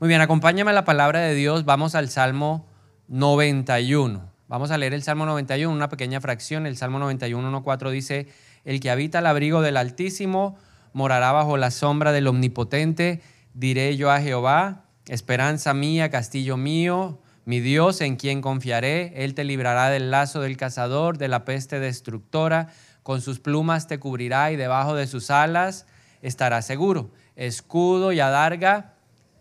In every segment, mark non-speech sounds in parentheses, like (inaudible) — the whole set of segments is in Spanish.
Muy bien, acompáñame a la palabra de Dios. Vamos al Salmo 91. Vamos a leer el Salmo 91, una pequeña fracción. El Salmo 91, 1.4 dice, el que habita el abrigo del Altísimo morará bajo la sombra del Omnipotente. Diré yo a Jehová, esperanza mía, castillo mío, mi Dios en quien confiaré. Él te librará del lazo del cazador, de la peste destructora. Con sus plumas te cubrirá y debajo de sus alas estarás seguro. Escudo y adarga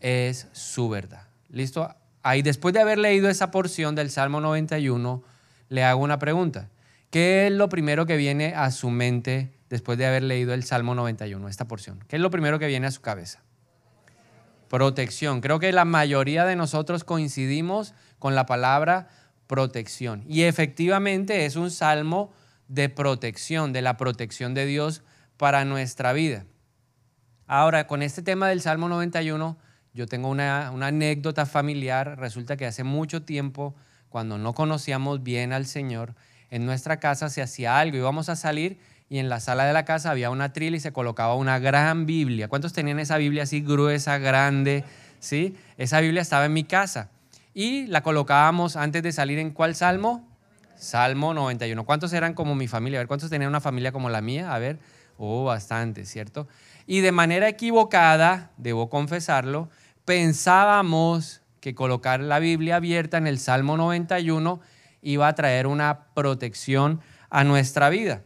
es su verdad. ¿Listo? Ahí después de haber leído esa porción del Salmo 91, le hago una pregunta. ¿Qué es lo primero que viene a su mente después de haber leído el Salmo 91, esta porción? ¿Qué es lo primero que viene a su cabeza? Protección. Creo que la mayoría de nosotros coincidimos con la palabra protección. Y efectivamente es un salmo de protección, de la protección de Dios para nuestra vida. Ahora, con este tema del Salmo 91, yo tengo una, anécdota familiar. Resulta que hace mucho tiempo, cuando no conocíamos bien al Señor, en nuestra casa se hacía algo. Íbamos a salir y en la sala de la casa había una trila y se colocaba una gran Biblia. ¿Cuántos tenían esa Biblia así gruesa, grande? ¿Sí? Esa Biblia estaba en mi casa. Y la colocábamos antes de salir en cuál salmo? Salmo 91. ¿Cuántos eran como mi familia? A ver, ¿cuántos tenían una familia como la mía? A ver, oh, bastante, ¿cierto? Y de manera equivocada, debo confesarlo, pensábamos que colocar la Biblia abierta en el Salmo 91 iba a traer una protección a nuestra vida.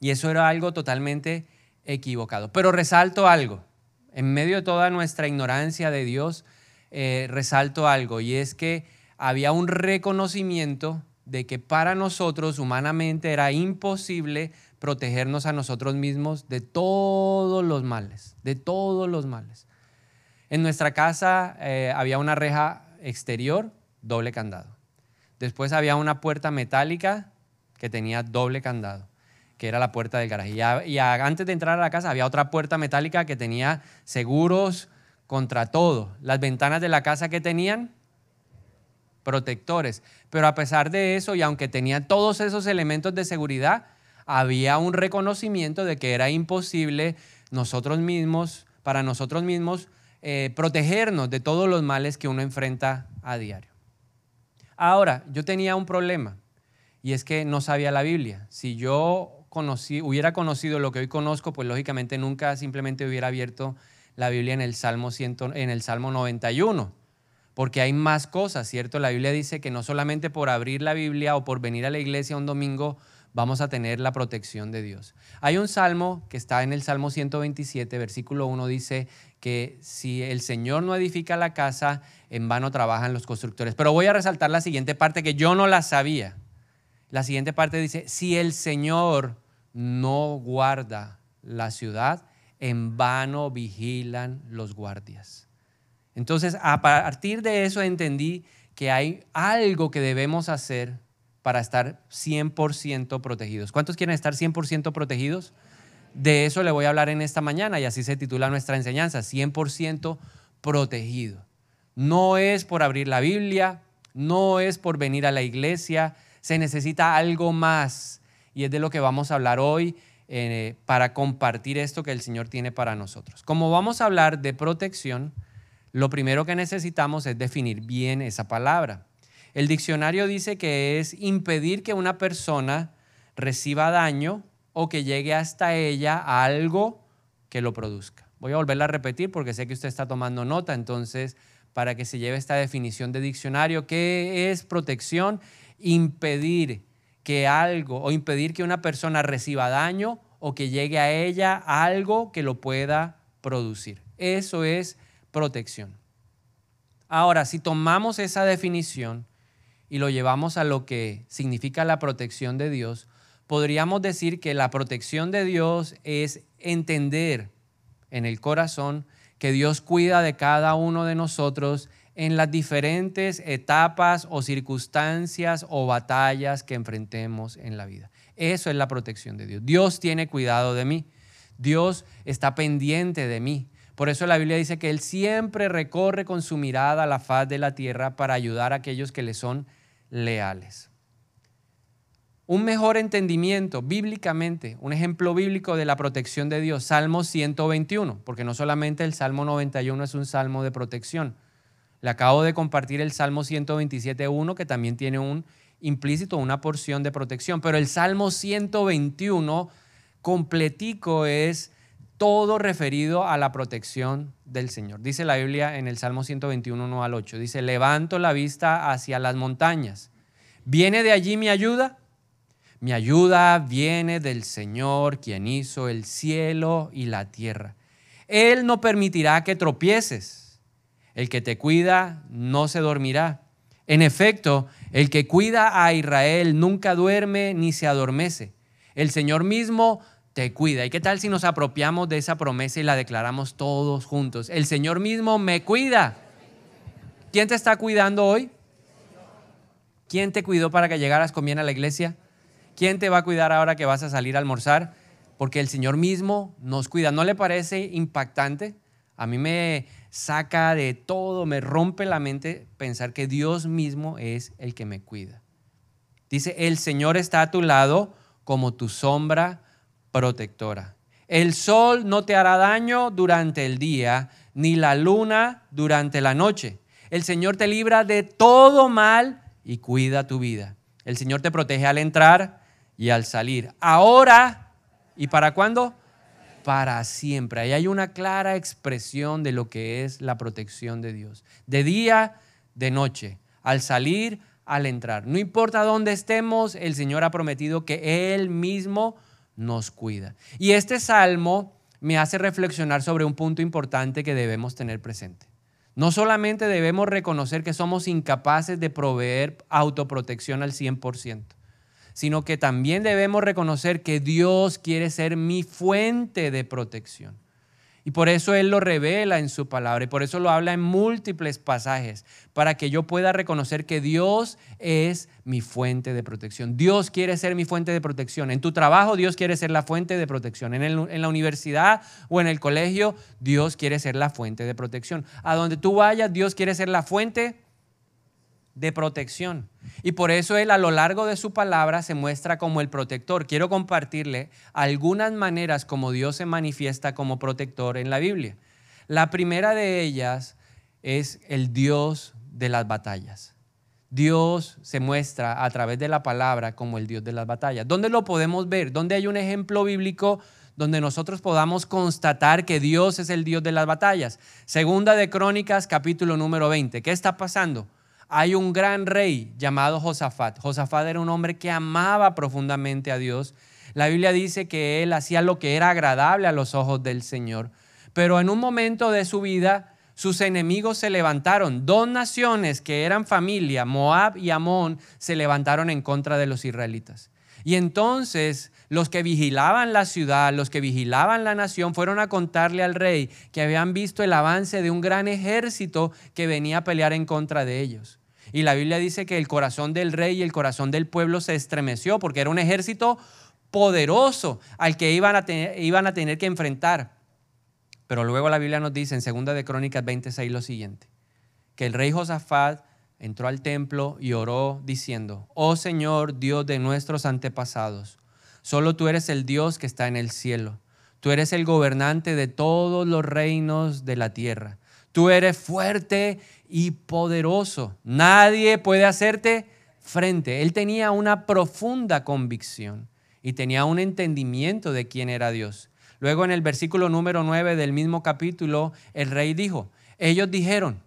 Y eso era algo totalmente equivocado. Pero resalto algo. En medio de toda nuestra ignorancia de Dios, eh, resalto algo. Y es que había un reconocimiento de que para nosotros humanamente era imposible protegernos a nosotros mismos de todos los males, de todos los males. En nuestra casa eh, había una reja exterior, doble candado. Después había una puerta metálica que tenía doble candado, que era la puerta del garaje. Y, antes de entrar a la casa había otra puerta metálica que tenía seguros contra todo. Las ventanas de la casa que tenían protectores. Pero a pesar de eso, y aunque tenía todos esos elementos de seguridad, había un reconocimiento de que era imposible nosotros mismos, para nosotros mismos, eh, protegernos de todos los males que uno enfrenta a diario. Ahora, yo tenía un problema y es que no sabía la Biblia. Si yo conocí, hubiera conocido lo que hoy conozco, pues lógicamente nunca simplemente hubiera abierto la Biblia en el Salmo, en el Salmo 91, porque hay más cosas, ¿cierto? La Biblia dice que no solamente por abrir la Biblia o por venir a la iglesia un domingo vamos a tener la protección de Dios. Hay un salmo que está en el Salmo 127, versículo 1, dice que si el Señor no edifica la casa, en vano trabajan los constructores. Pero voy a resaltar la siguiente parte que yo no la sabía. La siguiente parte dice, si el Señor no guarda la ciudad, en vano vigilan los guardias. Entonces, a partir de eso entendí que hay algo que debemos hacer para estar 100% protegidos. ¿Cuántos quieren estar 100% protegidos? De eso le voy a hablar en esta mañana y así se titula nuestra enseñanza, 100% protegido. No es por abrir la Biblia, no es por venir a la iglesia, se necesita algo más y es de lo que vamos a hablar hoy eh, para compartir esto que el Señor tiene para nosotros. Como vamos a hablar de protección, lo primero que necesitamos es definir bien esa palabra. El diccionario dice que es impedir que una persona reciba daño o que llegue hasta ella algo que lo produzca. Voy a volverla a repetir porque sé que usted está tomando nota, entonces, para que se lleve esta definición de diccionario, ¿qué es protección? Impedir que algo o impedir que una persona reciba daño o que llegue a ella algo que lo pueda producir. Eso es protección. Ahora, si tomamos esa definición y lo llevamos a lo que significa la protección de Dios, podríamos decir que la protección de Dios es entender en el corazón que Dios cuida de cada uno de nosotros en las diferentes etapas o circunstancias o batallas que enfrentemos en la vida. Eso es la protección de Dios. Dios tiene cuidado de mí. Dios está pendiente de mí. Por eso la Biblia dice que Él siempre recorre con su mirada la faz de la tierra para ayudar a aquellos que le son leales. Un mejor entendimiento bíblicamente, un ejemplo bíblico de la protección de Dios, Salmo 121, porque no solamente el Salmo 91 es un salmo de protección. Le acabo de compartir el Salmo 127.1, que también tiene un implícito, una porción de protección, pero el Salmo 121 completico es todo referido a la protección del Señor. Dice la Biblia en el Salmo 121, 1 al 8, dice, levanto la vista hacia las montañas. ¿Viene de allí mi ayuda? Mi ayuda viene del Señor, quien hizo el cielo y la tierra. Él no permitirá que tropieces. El que te cuida no se dormirá. En efecto, el que cuida a Israel nunca duerme ni se adormece. El Señor mismo te cuida. ¿Y qué tal si nos apropiamos de esa promesa y la declaramos todos juntos? El Señor mismo me cuida. ¿Quién te está cuidando hoy? ¿Quién te cuidó para que llegaras con bien a la iglesia? ¿Quién te va a cuidar ahora que vas a salir a almorzar? Porque el Señor mismo nos cuida. ¿No le parece impactante? A mí me saca de todo, me rompe la mente pensar que Dios mismo es el que me cuida. Dice, el Señor está a tu lado como tu sombra protectora. El sol no te hará daño durante el día, ni la luna durante la noche. El Señor te libra de todo mal y cuida tu vida. El Señor te protege al entrar y al salir. Ahora, ¿y para cuándo? Para siempre. Ahí hay una clara expresión de lo que es la protección de Dios. De día, de noche. Al salir, al entrar. No importa dónde estemos, el Señor ha prometido que Él mismo nos cuida. Y este salmo me hace reflexionar sobre un punto importante que debemos tener presente. No solamente debemos reconocer que somos incapaces de proveer autoprotección al 100%, sino que también debemos reconocer que Dios quiere ser mi fuente de protección. Y por eso Él lo revela en su palabra y por eso lo habla en múltiples pasajes, para que yo pueda reconocer que Dios es mi fuente de protección. Dios quiere ser mi fuente de protección. En tu trabajo Dios quiere ser la fuente de protección. En, en la universidad o en el colegio Dios quiere ser la fuente de protección. A donde tú vayas Dios quiere ser la fuente de protección. Y por eso Él a lo largo de su palabra se muestra como el protector. Quiero compartirle algunas maneras como Dios se manifiesta como protector en la Biblia. La primera de ellas es el Dios de las batallas. Dios se muestra a través de la palabra como el Dios de las batallas. ¿Dónde lo podemos ver? ¿Dónde hay un ejemplo bíblico donde nosotros podamos constatar que Dios es el Dios de las batallas? Segunda de Crónicas, capítulo número 20. ¿Qué está pasando? Hay un gran rey llamado Josafat. Josafat era un hombre que amaba profundamente a Dios. La Biblia dice que él hacía lo que era agradable a los ojos del Señor. Pero en un momento de su vida, sus enemigos se levantaron. Dos naciones que eran familia, Moab y Amón, se levantaron en contra de los israelitas. Y entonces los que vigilaban la ciudad, los que vigilaban la nación, fueron a contarle al rey que habían visto el avance de un gran ejército que venía a pelear en contra de ellos. Y la Biblia dice que el corazón del rey y el corazón del pueblo se estremeció porque era un ejército poderoso al que iban a tener, iban a tener que enfrentar. Pero luego la Biblia nos dice en 2 de Crónicas 26 lo siguiente, que el rey Josafat entró al templo y oró diciendo, oh Señor Dios de nuestros antepasados, solo tú eres el Dios que está en el cielo, tú eres el gobernante de todos los reinos de la tierra, tú eres fuerte y poderoso. Nadie puede hacerte frente. Él tenía una profunda convicción y tenía un entendimiento de quién era Dios. Luego en el versículo número 9 del mismo capítulo, el rey dijo, ellos dijeron,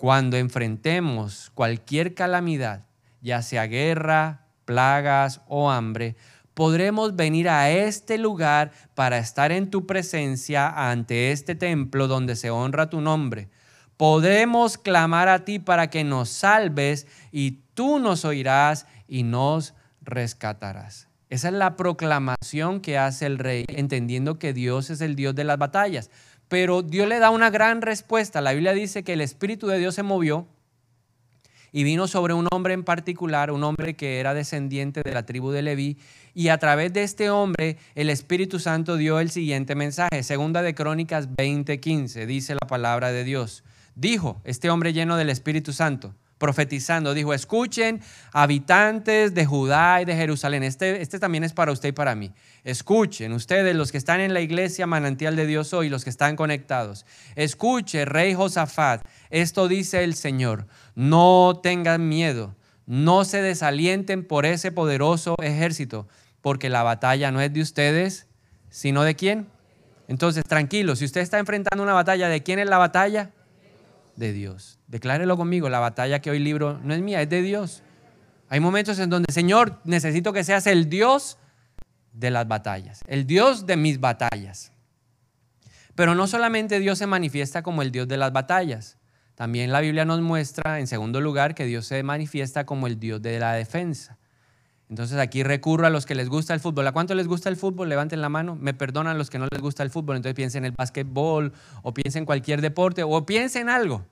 cuando enfrentemos cualquier calamidad, ya sea guerra, plagas o hambre, podremos venir a este lugar para estar en tu presencia ante este templo donde se honra tu nombre podemos clamar a ti para que nos salves y tú nos oirás y nos rescatarás. Esa es la proclamación que hace el rey, entendiendo que Dios es el Dios de las batallas. Pero Dios le da una gran respuesta. La Biblia dice que el Espíritu de Dios se movió y vino sobre un hombre en particular, un hombre que era descendiente de la tribu de Leví, y a través de este hombre el Espíritu Santo dio el siguiente mensaje. Segunda de Crónicas 20:15 dice la palabra de Dios. Dijo este hombre lleno del Espíritu Santo, profetizando. Dijo, escuchen, habitantes de Judá y de Jerusalén. Este, este también es para usted y para mí. Escuchen, ustedes, los que están en la iglesia manantial de Dios hoy, los que están conectados. Escuche, rey Josafat, esto dice el Señor. No tengan miedo, no se desalienten por ese poderoso ejército, porque la batalla no es de ustedes, sino de quién. Entonces, tranquilo, si usted está enfrentando una batalla, ¿de quién es la batalla? De Dios. Declárelo conmigo, la batalla que hoy libro no es mía, es de Dios. Hay momentos en donde, Señor, necesito que seas el Dios de las batallas, el Dios de mis batallas. Pero no solamente Dios se manifiesta como el Dios de las batallas, también la Biblia nos muestra, en segundo lugar, que Dios se manifiesta como el Dios de la defensa. Entonces aquí recurro a los que les gusta el fútbol. ¿A cuánto les gusta el fútbol? Levanten la mano. Me perdonan los que no les gusta el fútbol. Entonces piensen en el básquetbol o piensen en cualquier deporte o piensen en algo.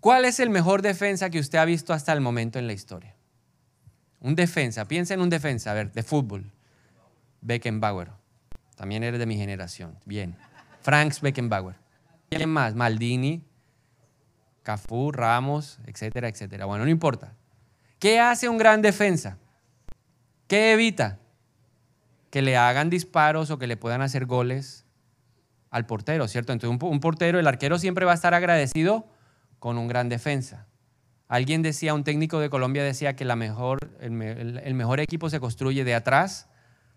¿Cuál es el mejor defensa que usted ha visto hasta el momento en la historia? Un defensa. Piensa en un defensa, a ver, de fútbol. Beckenbauer. También eres de mi generación. Bien. Franks Beckenbauer. ¿Quién más? Maldini, Cafú, Ramos, etcétera, etcétera. Bueno, no importa. ¿Qué hace un gran defensa? ¿Qué evita? Que le hagan disparos o que le puedan hacer goles al portero, ¿cierto? Entonces un, portero, el arquero siempre va a estar agradecido con un gran defensa. Alguien decía, un técnico de Colombia decía que la mejor, el mejor equipo se construye de atrás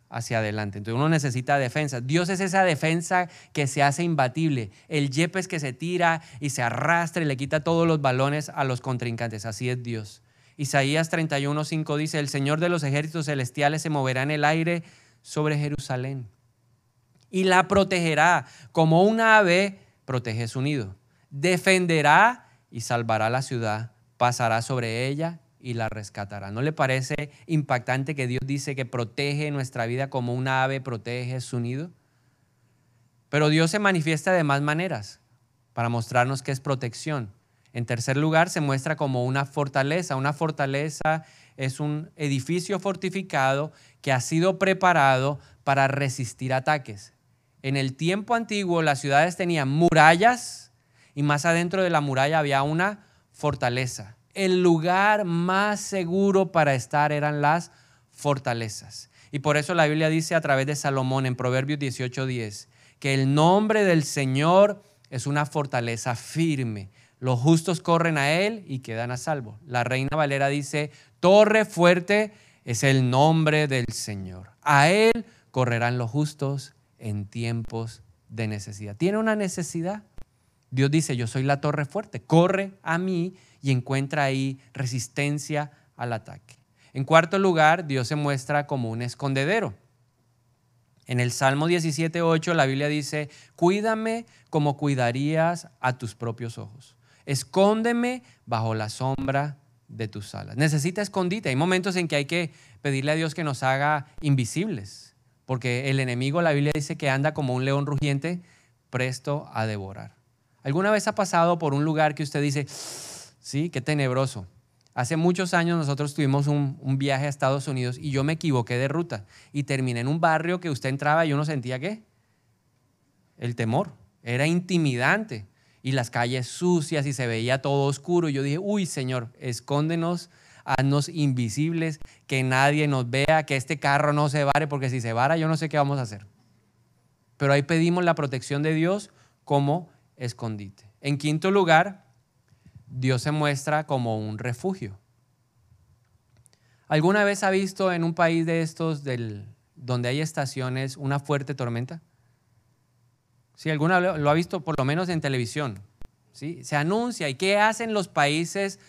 hacia adelante. Entonces uno necesita defensa. Dios es esa defensa que se hace imbatible. El yepes que se tira y se arrastra y le quita todos los balones a los contrincantes. Así es Dios. Isaías 31:5 dice, el Señor de los ejércitos celestiales se moverá en el aire sobre Jerusalén y la protegerá como un ave protege su nido. Defenderá y salvará la ciudad, pasará sobre ella y la rescatará. ¿No le parece impactante que Dios dice que protege nuestra vida como un ave protege su nido? Pero Dios se manifiesta de más maneras para mostrarnos que es protección. En tercer lugar, se muestra como una fortaleza. Una fortaleza es un edificio fortificado que ha sido preparado para resistir ataques. En el tiempo antiguo las ciudades tenían murallas y más adentro de la muralla había una fortaleza. El lugar más seguro para estar eran las fortalezas. Y por eso la Biblia dice a través de Salomón en Proverbios 18:10 que el nombre del Señor es una fortaleza firme los justos corren a él y quedan a salvo. La reina Valera dice, torre fuerte es el nombre del Señor. A él correrán los justos en tiempos de necesidad. ¿Tiene una necesidad? Dios dice, yo soy la torre fuerte. Corre a mí y encuentra ahí resistencia al ataque. En cuarto lugar, Dios se muestra como un escondedero. En el Salmo 17.8 la Biblia dice, cuídame como cuidarías a tus propios ojos. Escóndeme bajo la sombra de tus alas. Necesita escondite. Hay momentos en que hay que pedirle a Dios que nos haga invisibles, porque el enemigo, la Biblia dice que anda como un león rugiente, presto a devorar. ¿Alguna vez ha pasado por un lugar que usted dice, sí, qué tenebroso? Hace muchos años nosotros tuvimos un, viaje a Estados Unidos y yo me equivoqué de ruta y terminé en un barrio que usted entraba y uno sentía qué? El temor. Era intimidante y las calles sucias y se veía todo oscuro. Y yo dije, uy Señor, escóndenos, haznos invisibles, que nadie nos vea, que este carro no se vare, porque si se vara yo no sé qué vamos a hacer. Pero ahí pedimos la protección de Dios como escondite. En quinto lugar, Dios se muestra como un refugio. ¿Alguna vez ha visto en un país de estos del, donde hay estaciones una fuerte tormenta? Si alguna lo ha visto por lo menos en televisión. ¿sí? Se anuncia. ¿Y qué hacen los países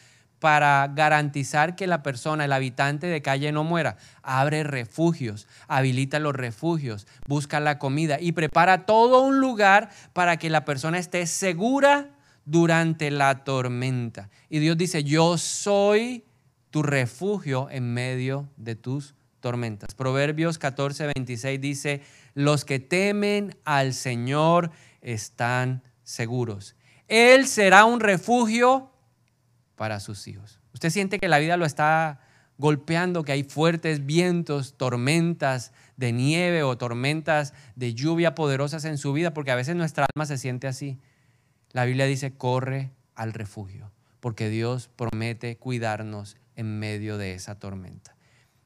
para garantizar que la persona, el habitante de calle no muera? Abre refugios, habilita los refugios, busca la comida y prepara todo un lugar para que la persona esté segura durante la tormenta. Y Dios dice, yo soy tu refugio en medio de tus tormentas. Proverbios 14, 26 dice, los que temen al Señor están seguros. Él será un refugio para sus hijos. Usted siente que la vida lo está golpeando, que hay fuertes vientos, tormentas de nieve o tormentas de lluvia poderosas en su vida, porque a veces nuestra alma se siente así. La Biblia dice, corre al refugio, porque Dios promete cuidarnos en medio de esa tormenta.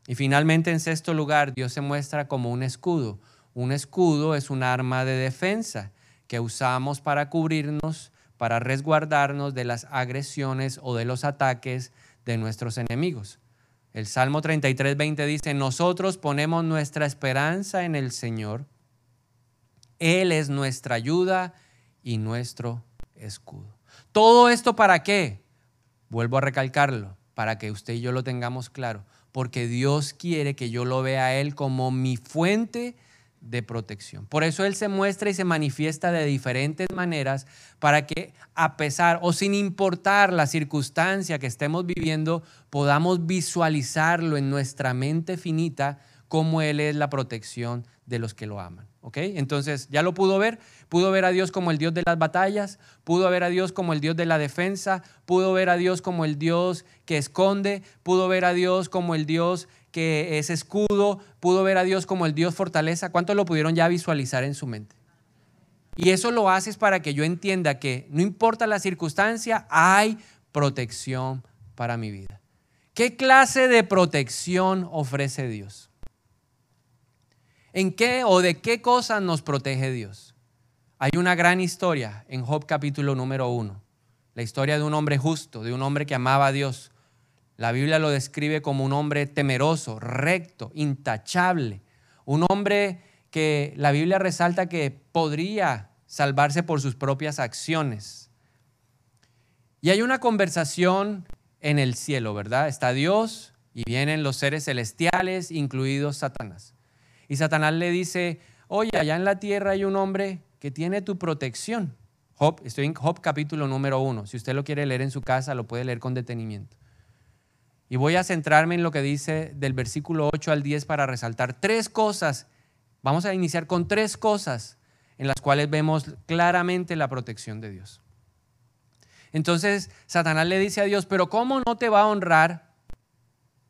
Y finalmente, en sexto lugar, Dios se muestra como un escudo. Un escudo es un arma de defensa que usamos para cubrirnos, para resguardarnos de las agresiones o de los ataques de nuestros enemigos. El Salmo 33, 20 dice, nosotros ponemos nuestra esperanza en el Señor. Él es nuestra ayuda y nuestro escudo. ¿Todo esto para qué? Vuelvo a recalcarlo, para que usted y yo lo tengamos claro, porque Dios quiere que yo lo vea a Él como mi fuente de protección. Por eso Él se muestra y se manifiesta de diferentes maneras para que a pesar o sin importar la circunstancia que estemos viviendo, podamos visualizarlo en nuestra mente finita como Él es la protección de los que lo aman. ¿Ok? Entonces, ¿ya lo pudo ver? Pudo ver a Dios como el Dios de las batallas, pudo ver a Dios como el Dios de la defensa, pudo ver a Dios como el Dios que esconde, pudo ver a Dios como el Dios que es escudo, pudo ver a Dios como el Dios fortaleza. ¿Cuántos lo pudieron ya visualizar en su mente? Y eso lo haces para que yo entienda que no importa la circunstancia, hay protección para mi vida. ¿Qué clase de protección ofrece Dios? ¿En qué o de qué cosas nos protege Dios? Hay una gran historia en Job capítulo número uno. La historia de un hombre justo, de un hombre que amaba a Dios, la Biblia lo describe como un hombre temeroso, recto, intachable. Un hombre que la Biblia resalta que podría salvarse por sus propias acciones. Y hay una conversación en el cielo, ¿verdad? Está Dios y vienen los seres celestiales, incluidos Satanás. Y Satanás le dice, oye, allá en la tierra hay un hombre que tiene tu protección. Job, estoy en Job capítulo número uno. Si usted lo quiere leer en su casa, lo puede leer con detenimiento. Y voy a centrarme en lo que dice del versículo 8 al 10 para resaltar tres cosas. Vamos a iniciar con tres cosas en las cuales vemos claramente la protección de Dios. Entonces Satanás le dice a Dios, pero ¿cómo no te va a honrar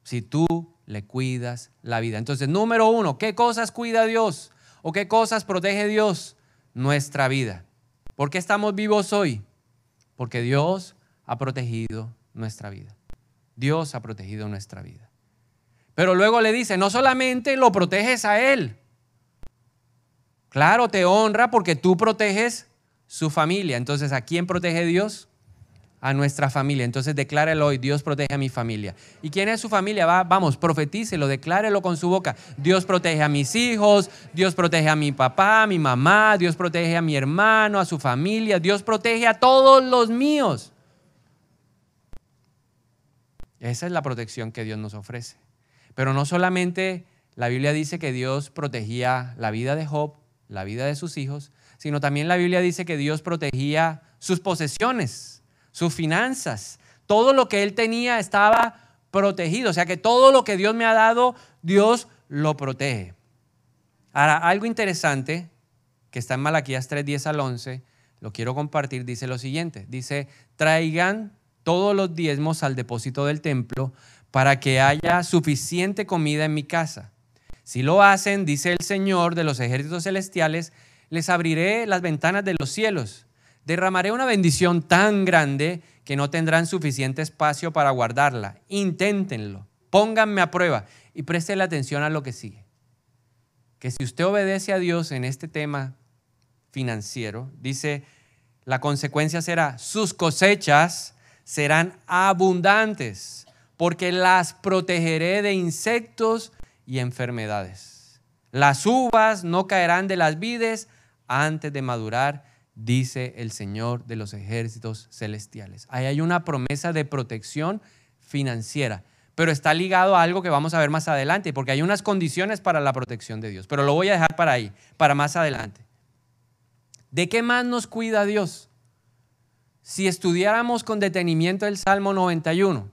si tú le cuidas la vida? Entonces, número uno, ¿qué cosas cuida Dios? ¿O qué cosas protege Dios? Nuestra vida. ¿Por qué estamos vivos hoy? Porque Dios ha protegido nuestra vida. Dios ha protegido nuestra vida. Pero luego le dice, no solamente lo proteges a Él, claro, te honra porque tú proteges su familia. Entonces, ¿a quién protege Dios? A nuestra familia. Entonces, declárelo hoy, Dios protege a mi familia. ¿Y quién es su familia? Va, vamos, profetícelo, declárelo con su boca. Dios protege a mis hijos, Dios protege a mi papá, a mi mamá, Dios protege a mi hermano, a su familia, Dios protege a todos los míos. Esa es la protección que Dios nos ofrece. Pero no solamente la Biblia dice que Dios protegía la vida de Job, la vida de sus hijos, sino también la Biblia dice que Dios protegía sus posesiones, sus finanzas. Todo lo que él tenía estaba protegido. O sea que todo lo que Dios me ha dado, Dios lo protege. Ahora, algo interesante que está en Malaquías 3, 10 al 11, lo quiero compartir, dice lo siguiente. Dice, traigan todos los diezmos al depósito del templo para que haya suficiente comida en mi casa. Si lo hacen, dice el Señor de los ejércitos celestiales, les abriré las ventanas de los cielos. Derramaré una bendición tan grande que no tendrán suficiente espacio para guardarla. Inténtenlo, pónganme a prueba y presten atención a lo que sigue. Que si usted obedece a Dios en este tema financiero, dice, la consecuencia será sus cosechas serán abundantes, porque las protegeré de insectos y enfermedades. Las uvas no caerán de las vides antes de madurar, dice el Señor de los ejércitos celestiales. Ahí hay una promesa de protección financiera, pero está ligado a algo que vamos a ver más adelante, porque hay unas condiciones para la protección de Dios, pero lo voy a dejar para ahí, para más adelante. ¿De qué más nos cuida Dios? Si estudiáramos con detenimiento el Salmo 91,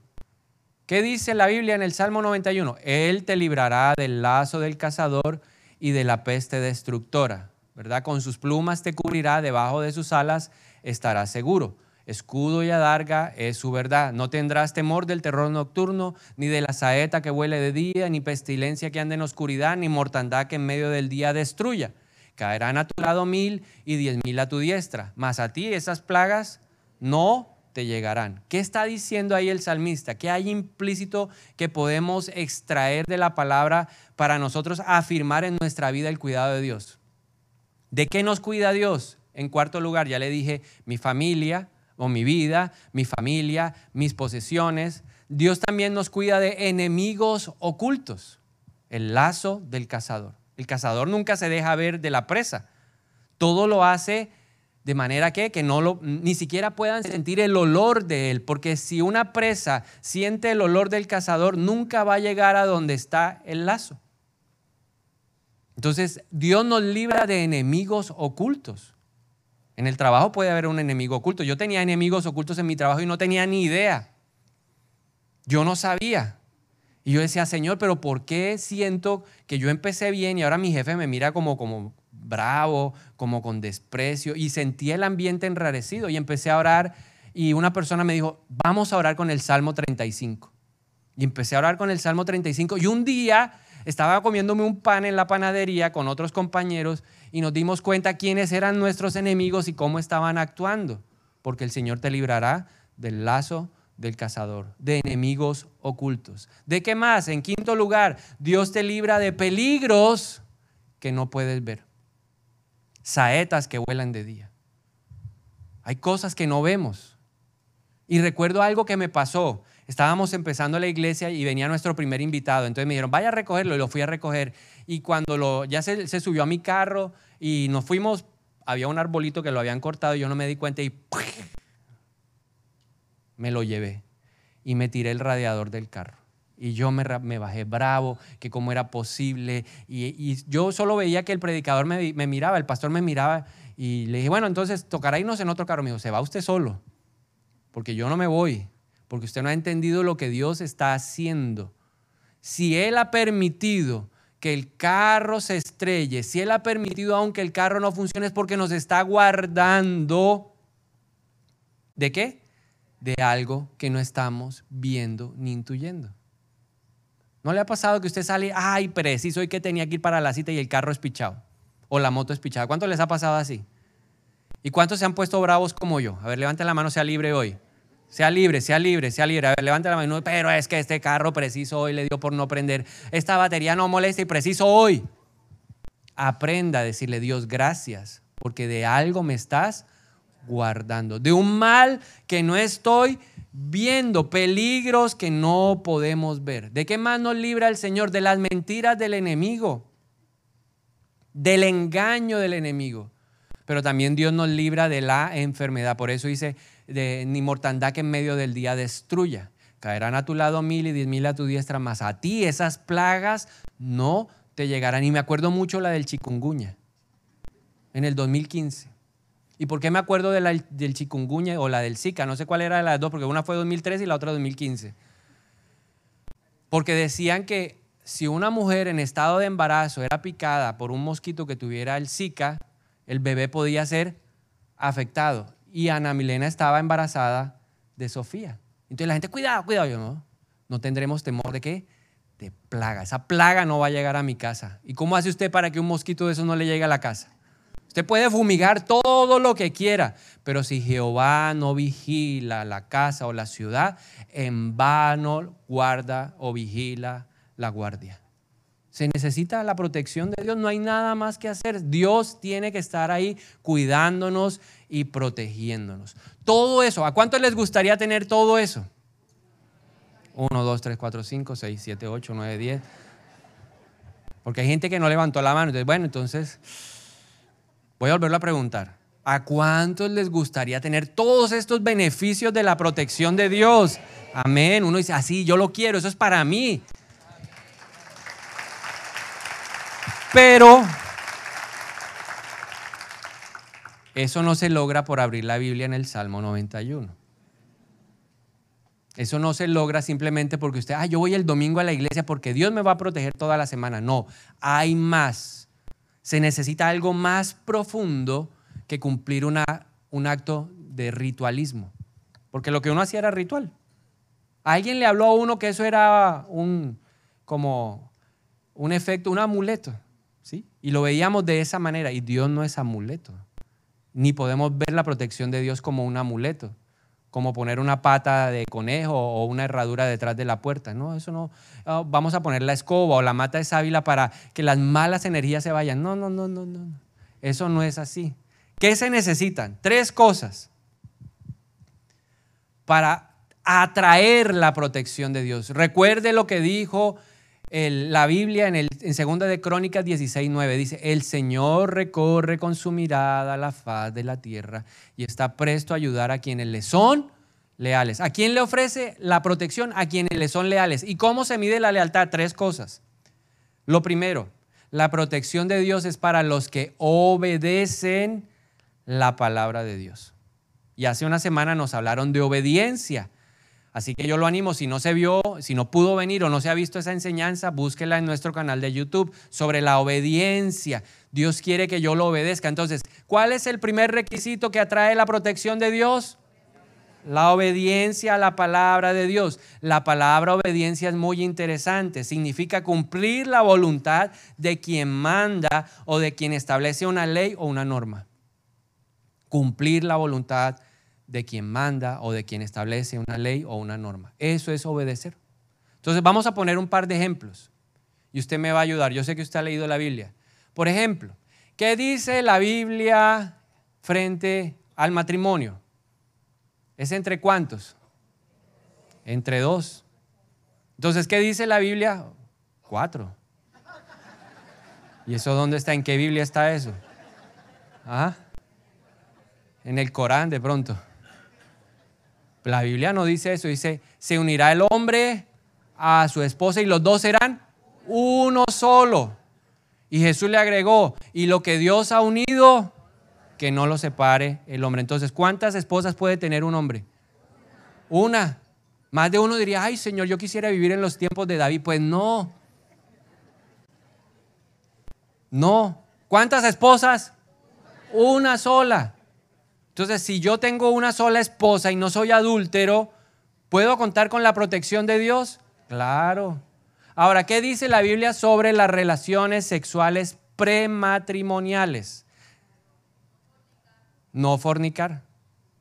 ¿qué dice la Biblia en el Salmo 91? Él te librará del lazo del cazador y de la peste destructora, ¿verdad? Con sus plumas te cubrirá, debajo de sus alas estarás seguro. Escudo y adarga es su verdad. No tendrás temor del terror nocturno, ni de la saeta que huele de día, ni pestilencia que ande en oscuridad, ni mortandad que en medio del día destruya. Caerán a tu lado mil y diez mil a tu diestra, mas a ti esas plagas no te llegarán. ¿Qué está diciendo ahí el salmista? ¿Qué hay implícito que podemos extraer de la palabra para nosotros afirmar en nuestra vida el cuidado de Dios? ¿De qué nos cuida Dios? En cuarto lugar, ya le dije, mi familia o mi vida, mi familia, mis posesiones. Dios también nos cuida de enemigos ocultos, el lazo del cazador. El cazador nunca se deja ver de la presa. Todo lo hace de manera que, que no lo, ni siquiera puedan sentir el olor de él, porque si una presa siente el olor del cazador, nunca va a llegar a donde está el lazo. Entonces, Dios nos libra de enemigos ocultos. En el trabajo puede haber un enemigo oculto. Yo tenía enemigos ocultos en mi trabajo y no tenía ni idea. Yo no sabía. Y yo decía, Señor, pero ¿por qué siento que yo empecé bien y ahora mi jefe me mira como, como bravo, como con desprecio? Y sentí el ambiente enrarecido y empecé a orar y una persona me dijo, vamos a orar con el Salmo 35. Y empecé a orar con el Salmo 35 y un día estaba comiéndome un pan en la panadería con otros compañeros y nos dimos cuenta quiénes eran nuestros enemigos y cómo estaban actuando, porque el Señor te librará del lazo del cazador, de enemigos ocultos. ¿De qué más? En quinto lugar, Dios te libra de peligros que no puedes ver. Saetas que vuelan de día. Hay cosas que no vemos. Y recuerdo algo que me pasó. Estábamos empezando la iglesia y venía nuestro primer invitado. Entonces me dijeron, vaya a recogerlo y lo fui a recoger. Y cuando lo, ya se, se subió a mi carro y nos fuimos, había un arbolito que lo habían cortado y yo no me di cuenta y me lo llevé y me tiré el radiador del carro. Y yo me, bajé bravo, que cómo era posible. Y, yo solo veía que el predicador me, miraba, el pastor me miraba. Y le dije, bueno, entonces tocará irnos en otro carro. Me dijo, se va usted solo, porque yo no me voy, porque usted no ha entendido lo que Dios está haciendo. Si Él ha permitido que el carro se estrelle, si Él ha permitido aunque el carro no funcione, es porque nos está guardando. ¿De qué? de algo que no estamos viendo ni intuyendo. ¿No le ha pasado que usted sale, ay, preciso, hoy que tenía que ir para la cita y el carro es pichado? O la moto es pichada. ¿Cuánto les ha pasado así? ¿Y cuántos se han puesto bravos como yo? A ver, levante la mano, sea libre hoy. Sea libre, sea libre, sea libre. A ver, levante la mano. Pero es que este carro preciso hoy le dio por no prender. Esta batería no molesta y preciso hoy. Aprenda a decirle, Dios, gracias, porque de algo me estás guardando, de un mal que no estoy viendo, peligros que no podemos ver. ¿De qué más nos libra el Señor? De las mentiras del enemigo, del engaño del enemigo. Pero también Dios nos libra de la enfermedad. Por eso dice, de, ni mortandad que en medio del día destruya. Caerán a tu lado mil y diez mil a tu diestra, más a ti esas plagas no te llegarán. Y me acuerdo mucho la del chikungunya en el 2015. ¿Y por qué me acuerdo de la, del chikungunya o la del Zika? No sé cuál era de las dos, porque una fue 2013 y la otra 2015. Porque decían que si una mujer en estado de embarazo era picada por un mosquito que tuviera el Zika, el bebé podía ser afectado. Y Ana Milena estaba embarazada de Sofía. Entonces la gente, cuidado, cuidado. Yo no, no tendremos temor de qué? De plaga. Esa plaga no va a llegar a mi casa. ¿Y cómo hace usted para que un mosquito de eso no le llegue a la casa? Usted puede fumigar todo lo que quiera, pero si Jehová no vigila la casa o la ciudad, en vano guarda o vigila la guardia. Se necesita la protección de Dios, no hay nada más que hacer. Dios tiene que estar ahí cuidándonos y protegiéndonos. Todo eso, ¿a cuánto les gustaría tener todo eso? 1, 2, 3, 4, 5, 6, 7, 8, 9, 10. Porque hay gente que no levantó la mano. Entonces, bueno, entonces Voy a volverlo a preguntar. ¿A cuántos les gustaría tener todos estos beneficios de la protección de Dios? Amén. Uno dice, así, yo lo quiero, eso es para mí. Pero eso no se logra por abrir la Biblia en el Salmo 91. Eso no se logra simplemente porque usted, ah, yo voy el domingo a la iglesia porque Dios me va a proteger toda la semana. No, hay más se necesita algo más profundo que cumplir una, un acto de ritualismo. Porque lo que uno hacía era ritual. alguien le habló a uno que eso era un, como un efecto, un amuleto. ¿sí? Y lo veíamos de esa manera. Y Dios no es amuleto. Ni podemos ver la protección de Dios como un amuleto como poner una pata de conejo o una herradura detrás de la puerta. No, eso no. Ah, vamos a poner la escoba o la mata de sábila para que las malas energías se vayan. No, no, no, no, no. Eso no es así. ¿Qué se necesitan? Tres cosas para atraer la protección de Dios. Recuerde lo que dijo la Biblia en, el, en Segunda de Crónicas 16, 9 dice, el Señor recorre con su mirada la faz de la tierra y está presto a ayudar a quienes le son leales. ¿A quién le ofrece la protección? A quienes le son leales. ¿Y cómo se mide la lealtad? Tres cosas. Lo primero, la protección de Dios es para los que obedecen la palabra de Dios. Y hace una semana nos hablaron de obediencia. Así que yo lo animo, si no se vio, si no pudo venir o no se ha visto esa enseñanza, búsquela en nuestro canal de YouTube sobre la obediencia. Dios quiere que yo lo obedezca. Entonces, ¿cuál es el primer requisito que atrae la protección de Dios? La obediencia a la palabra de Dios. La palabra obediencia es muy interesante. Significa cumplir la voluntad de quien manda o de quien establece una ley o una norma. Cumplir la voluntad de quien manda o de quien establece una ley o una norma. Eso es obedecer. Entonces vamos a poner un par de ejemplos y usted me va a ayudar. Yo sé que usted ha leído la Biblia. Por ejemplo, ¿qué dice la Biblia frente al matrimonio? ¿Es entre cuántos? Entre dos. Entonces, ¿qué dice la Biblia? Cuatro. ¿Y eso dónde está? ¿En qué Biblia está eso? ¿Ah? En el Corán de pronto. La Biblia no dice eso, dice, se unirá el hombre a su esposa y los dos serán uno solo. Y Jesús le agregó, y lo que Dios ha unido, que no lo separe el hombre. Entonces, ¿cuántas esposas puede tener un hombre? Una. Más de uno diría, ay Señor, yo quisiera vivir en los tiempos de David. Pues no. No. ¿Cuántas esposas? Una sola. Entonces, si yo tengo una sola esposa y no soy adúltero, ¿puedo contar con la protección de Dios? Claro. Ahora, ¿qué dice la Biblia sobre las relaciones sexuales prematrimoniales? No fornicar.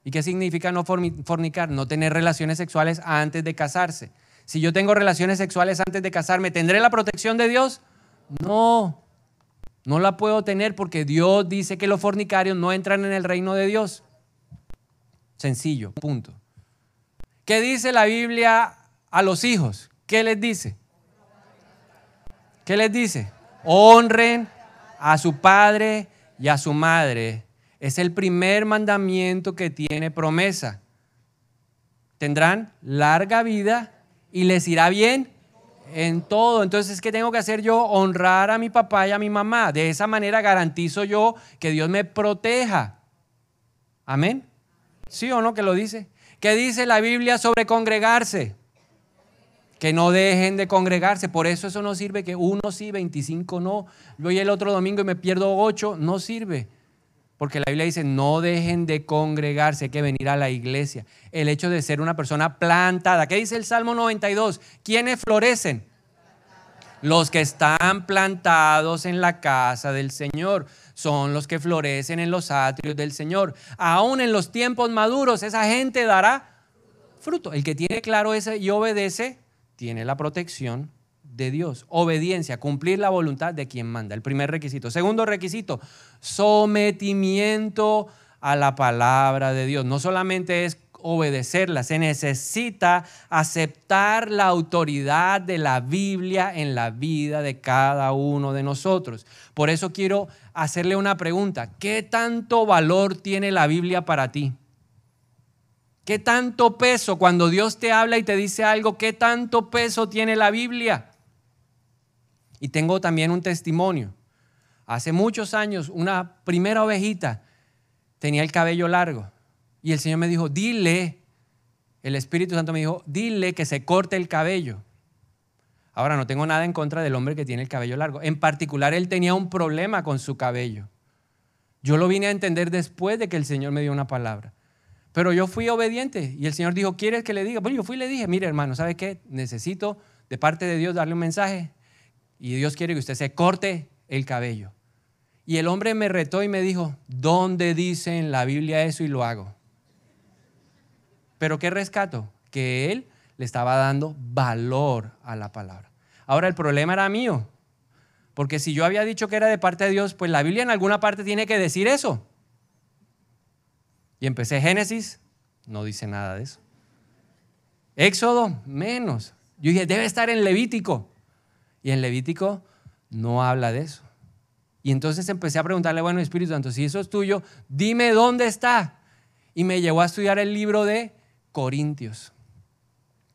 ¿Y qué significa no fornicar? No tener relaciones sexuales antes de casarse. Si yo tengo relaciones sexuales antes de casarme, ¿tendré la protección de Dios? No. No la puedo tener porque Dios dice que los fornicarios no entran en el reino de Dios. Sencillo, punto. ¿Qué dice la Biblia a los hijos? ¿Qué les dice? ¿Qué les dice? Honren a su padre y a su madre. Es el primer mandamiento que tiene promesa. Tendrán larga vida y les irá bien en todo. Entonces, ¿qué tengo que hacer yo? Honrar a mi papá y a mi mamá. De esa manera garantizo yo que Dios me proteja. Amén. ¿Sí o no que lo dice? ¿Qué dice la Biblia sobre congregarse? Que no dejen de congregarse. Por eso eso no sirve que uno sí, 25 no. Voy el otro domingo y me pierdo 8. No sirve. Porque la Biblia dice, no dejen de congregarse, hay que venir a la iglesia. El hecho de ser una persona plantada. ¿Qué dice el Salmo 92? ¿Quiénes florecen? Los que están plantados en la casa del Señor son los que florecen en los atrios del Señor. Aún en los tiempos maduros, esa gente dará fruto. El que tiene claro ese y obedece, tiene la protección de Dios. Obediencia, cumplir la voluntad de quien manda. El primer requisito. Segundo requisito, sometimiento a la palabra de Dios. No solamente es obedecerla, se necesita aceptar la autoridad de la Biblia en la vida de cada uno de nosotros. Por eso quiero hacerle una pregunta. ¿Qué tanto valor tiene la Biblia para ti? ¿Qué tanto peso cuando Dios te habla y te dice algo? ¿Qué tanto peso tiene la Biblia? Y tengo también un testimonio. Hace muchos años, una primera ovejita tenía el cabello largo y el Señor me dijo, dile, el Espíritu Santo me dijo, dile que se corte el cabello. Ahora, no tengo nada en contra del hombre que tiene el cabello largo. En particular, él tenía un problema con su cabello. Yo lo vine a entender después de que el Señor me dio una palabra. Pero yo fui obediente y el Señor dijo, ¿quieres que le diga? Bueno, yo fui y le dije, mire hermano, ¿sabe qué? Necesito de parte de Dios darle un mensaje y Dios quiere que usted se corte el cabello. Y el hombre me retó y me dijo, ¿dónde dice en la Biblia eso? Y lo hago. Pero ¿qué rescato? Que él le estaba dando valor a la palabra. Ahora el problema era mío, porque si yo había dicho que era de parte de Dios, pues la Biblia en alguna parte tiene que decir eso. Y empecé Génesis, no dice nada de eso. Éxodo, menos. Yo dije, debe estar en Levítico. Y en Levítico no habla de eso. Y entonces empecé a preguntarle, bueno, Espíritu Santo, si eso es tuyo, dime dónde está. Y me llevó a estudiar el libro de Corintios.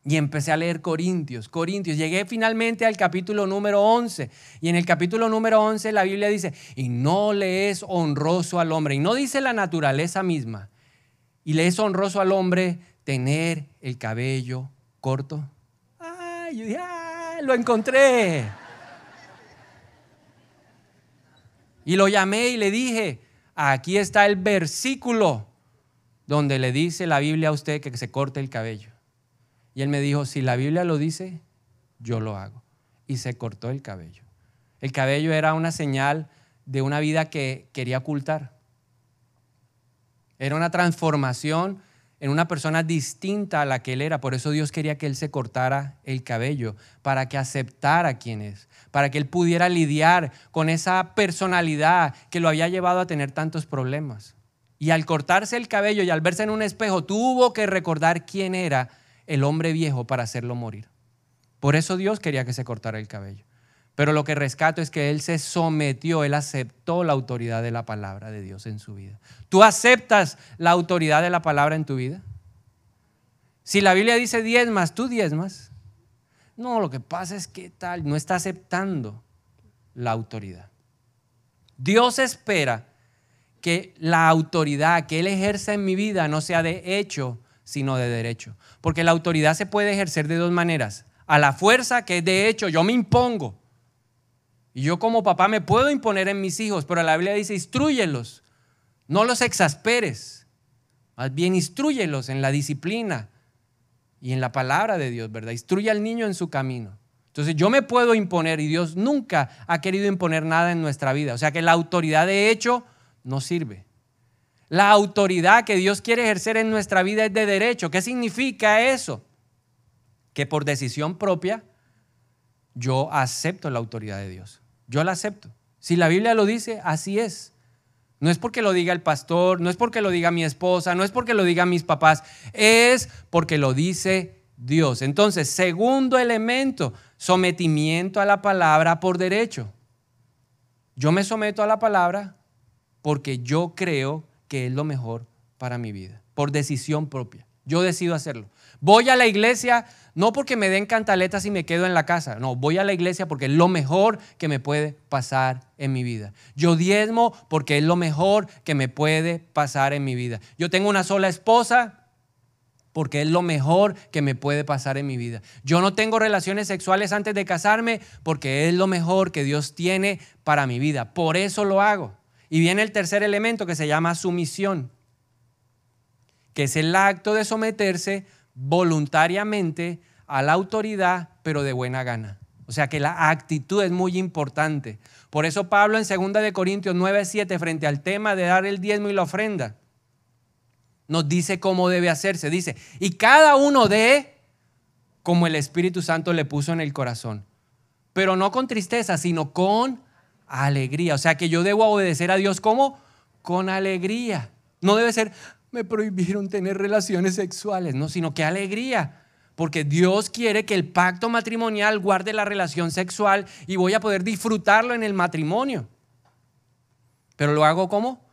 Y empecé a leer Corintios, Corintios. Llegué finalmente al capítulo número 11. Y en el capítulo número 11 la Biblia dice, y no le es honroso al hombre. Y no dice la naturaleza misma. Y le es honroso al hombre tener el cabello corto. Ay, yo dije, lo encontré. Y lo llamé y le dije, aquí está el versículo donde le dice la Biblia a usted que se corte el cabello. Y él me dijo, si la Biblia lo dice, yo lo hago. Y se cortó el cabello. El cabello era una señal de una vida que quería ocultar. Era una transformación en una persona distinta a la que él era. Por eso Dios quería que él se cortara el cabello, para que aceptara quién es, para que él pudiera lidiar con esa personalidad que lo había llevado a tener tantos problemas. Y al cortarse el cabello y al verse en un espejo, tuvo que recordar quién era el hombre viejo para hacerlo morir. Por eso Dios quería que se cortara el cabello. Pero lo que rescato es que él se sometió, él aceptó la autoridad de la palabra de Dios en su vida. ¿Tú aceptas la autoridad de la palabra en tu vida? Si la Biblia dice diezmas, ¿tú diezmas? No, lo que pasa es que tal, no está aceptando la autoridad. Dios espera que la autoridad que Él ejerza en mi vida no sea de hecho, sino de derecho. Porque la autoridad se puede ejercer de dos maneras. A la fuerza, que es de hecho, yo me impongo. Y yo como papá me puedo imponer en mis hijos, pero la Biblia dice, instruyelos, no los exasperes, más bien instruyelos en la disciplina y en la palabra de Dios, ¿verdad? Instruye al niño en su camino. Entonces yo me puedo imponer y Dios nunca ha querido imponer nada en nuestra vida. O sea que la autoridad de hecho no sirve. La autoridad que Dios quiere ejercer en nuestra vida es de derecho. ¿Qué significa eso? Que por decisión propia yo acepto la autoridad de Dios. Yo la acepto. Si la Biblia lo dice, así es. No es porque lo diga el pastor, no es porque lo diga mi esposa, no es porque lo diga mis papás, es porque lo dice Dios. Entonces, segundo elemento, sometimiento a la palabra por derecho. Yo me someto a la palabra porque yo creo que es lo mejor para mi vida, por decisión propia. Yo decido hacerlo. Voy a la iglesia no porque me den cantaletas y me quedo en la casa. No, voy a la iglesia porque es lo mejor que me puede pasar en mi vida. Yo diezmo porque es lo mejor que me puede pasar en mi vida. Yo tengo una sola esposa porque es lo mejor que me puede pasar en mi vida. Yo no tengo relaciones sexuales antes de casarme porque es lo mejor que Dios tiene para mi vida. Por eso lo hago. Y viene el tercer elemento que se llama sumisión, que es el acto de someterse voluntariamente a la autoridad, pero de buena gana. O sea que la actitud es muy importante. Por eso Pablo en 2 de Corintios 9, 7, frente al tema de dar el diezmo y la ofrenda, nos dice cómo debe hacerse. Dice, y cada uno de como el Espíritu Santo le puso en el corazón. Pero no con tristeza, sino con alegría. O sea que yo debo obedecer a Dios como con alegría. No debe ser, me prohibieron tener relaciones sexuales, no, sino que alegría. Porque Dios quiere que el pacto matrimonial guarde la relación sexual y voy a poder disfrutarlo en el matrimonio. Pero lo hago como?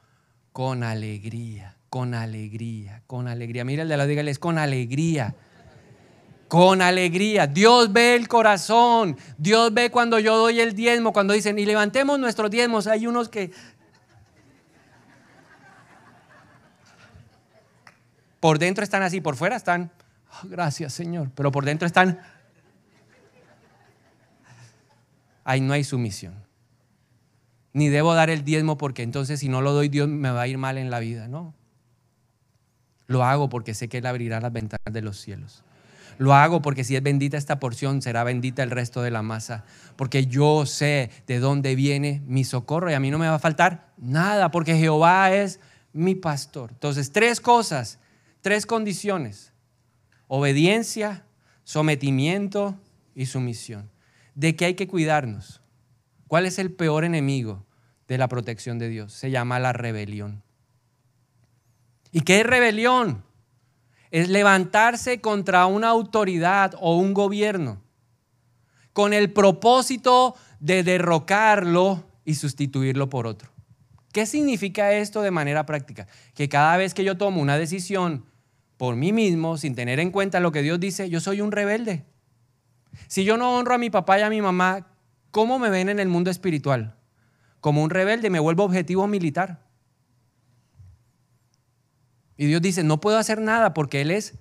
Con alegría, con alegría, con alegría. Mira el de la dígale, es con alegría. Con alegría. Dios ve el corazón. Dios ve cuando yo doy el diezmo, cuando dicen, y levantemos nuestros diezmos. Hay unos que Por dentro están así, por fuera están, oh, gracias Señor, pero por dentro están, ahí no hay sumisión. Ni debo dar el diezmo porque entonces si no lo doy Dios me va a ir mal en la vida, no. Lo hago porque sé que Él abrirá las ventanas de los cielos. Lo hago porque si es bendita esta porción, será bendita el resto de la masa. Porque yo sé de dónde viene mi socorro y a mí no me va a faltar nada, porque Jehová es mi pastor. Entonces, tres cosas tres condiciones Obediencia, sometimiento y sumisión. ¿De qué hay que cuidarnos? ¿Cuál es el peor enemigo de la protección de Dios? Se llama la rebelión. ¿Y qué es rebelión? Es levantarse contra una autoridad o un gobierno con el propósito de derrocarlo y sustituirlo por otro. ¿Qué significa esto de manera práctica? Que cada vez que yo tomo una decisión por mí mismo, sin tener en cuenta lo que Dios dice, yo soy un rebelde. Si yo no honro a mi papá y a mi mamá, ¿cómo me ven en el mundo espiritual? Como un rebelde, me vuelvo objetivo militar. Y Dios dice, no puedo hacer nada porque Él es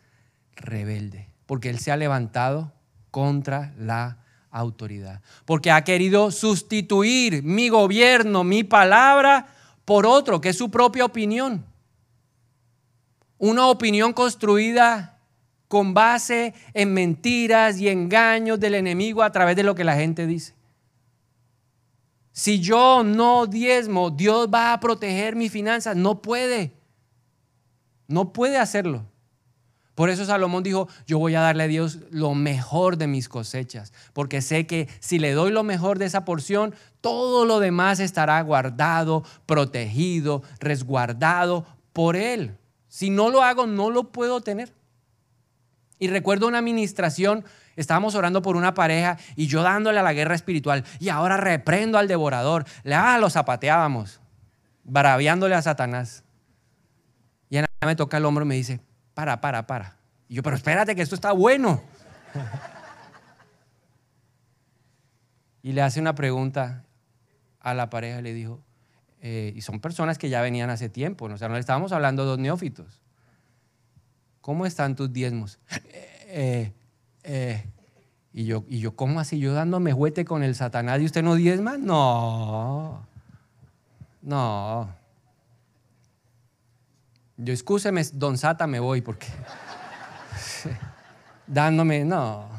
rebelde, porque Él se ha levantado contra la autoridad, porque ha querido sustituir mi gobierno, mi palabra, por otro, que es su propia opinión. Una opinión construida con base en mentiras y engaños del enemigo a través de lo que la gente dice. Si yo no diezmo, Dios va a proteger mis finanzas. No puede. No puede hacerlo. Por eso Salomón dijo, yo voy a darle a Dios lo mejor de mis cosechas, porque sé que si le doy lo mejor de esa porción, todo lo demás estará guardado, protegido, resguardado por Él. Si no lo hago, no lo puedo tener. Y recuerdo una administración, estábamos orando por una pareja y yo dándole a la guerra espiritual y ahora reprendo al devorador. Le ah, lo zapateábamos, braviándole a Satanás. Y me toca el hombro y me dice, para, para, para. Y yo, pero espérate que esto está bueno. y le hace una pregunta a la pareja, le dijo, eh, y son personas que ya venían hace tiempo, o sea, no le estábamos hablando de dos neófitos. ¿Cómo están tus diezmos? Eh, eh, y, yo, y yo, ¿cómo así? Yo dándome juguete con el Satanás y usted no diezma? No, no. Yo, excúseme, don Sata, me voy porque (laughs) dándome, no.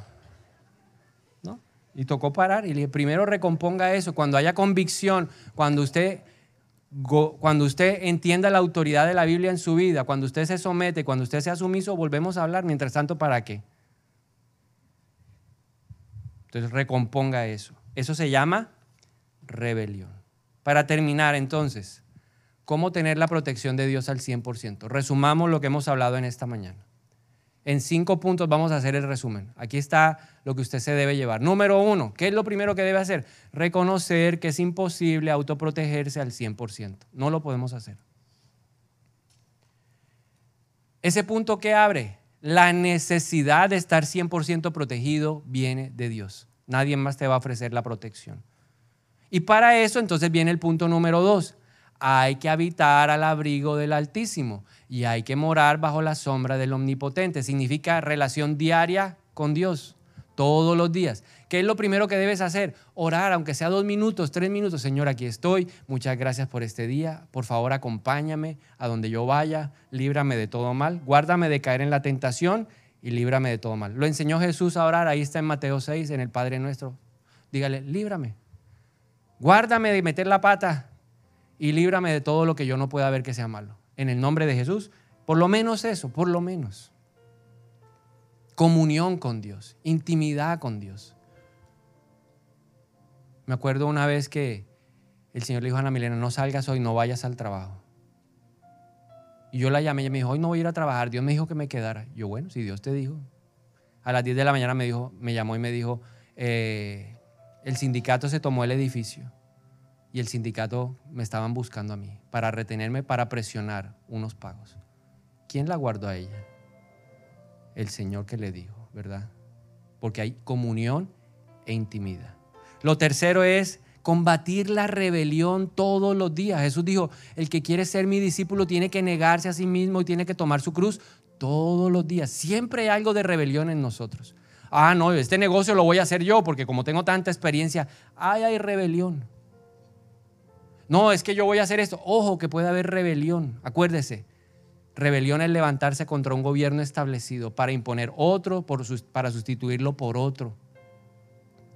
¿No? Y tocó parar y le dije, primero recomponga eso, cuando haya convicción, cuando usted cuando usted entienda la autoridad de la Biblia en su vida, cuando usted se somete, cuando usted sea sumiso, volvemos a hablar. Mientras tanto, ¿para qué? Entonces, recomponga eso. Eso se llama rebelión. Para terminar, entonces, ¿cómo tener la protección de Dios al 100%? Resumamos lo que hemos hablado en esta mañana. En cinco puntos vamos a hacer el resumen. Aquí está lo que usted se debe llevar. Número uno, ¿qué es lo primero que debe hacer? Reconocer que es imposible autoprotegerse al 100%. No lo podemos hacer. Ese punto que abre, la necesidad de estar 100% protegido viene de Dios. Nadie más te va a ofrecer la protección. Y para eso entonces viene el punto número dos. Hay que habitar al abrigo del Altísimo y hay que morar bajo la sombra del Omnipotente. Significa relación diaria con Dios, todos los días. ¿Qué es lo primero que debes hacer? Orar, aunque sea dos minutos, tres minutos. Señor, aquí estoy. Muchas gracias por este día. Por favor, acompáñame a donde yo vaya. Líbrame de todo mal. Guárdame de caer en la tentación y líbrame de todo mal. Lo enseñó Jesús a orar. Ahí está en Mateo 6, en el Padre Nuestro. Dígale, líbrame. Guárdame de meter la pata y líbrame de todo lo que yo no pueda ver que sea malo en el nombre de Jesús. Por lo menos eso, por lo menos. Comunión con Dios, intimidad con Dios. Me acuerdo una vez que el Señor le dijo a Ana Milena, no salgas hoy, no vayas al trabajo. Y yo la llamé y me dijo, hoy no voy a ir a trabajar. Dios me dijo que me quedara. Yo, bueno, si Dios te dijo. A las 10 de la mañana me, dijo, me llamó y me dijo, eh, el sindicato se tomó el edificio el sindicato me estaban buscando a mí para retenerme, para presionar unos pagos. ¿Quién la guardó a ella? El Señor que le dijo, ¿verdad? Porque hay comunión e intimidad. Lo tercero es combatir la rebelión todos los días. Jesús dijo, el que quiere ser mi discípulo tiene que negarse a sí mismo y tiene que tomar su cruz todos los días. Siempre hay algo de rebelión en nosotros. Ah, no, este negocio lo voy a hacer yo porque como tengo tanta experiencia, ay, hay rebelión. No, es que yo voy a hacer esto. Ojo, que puede haber rebelión. Acuérdese, rebelión es levantarse contra un gobierno establecido para imponer otro, para sustituirlo por otro.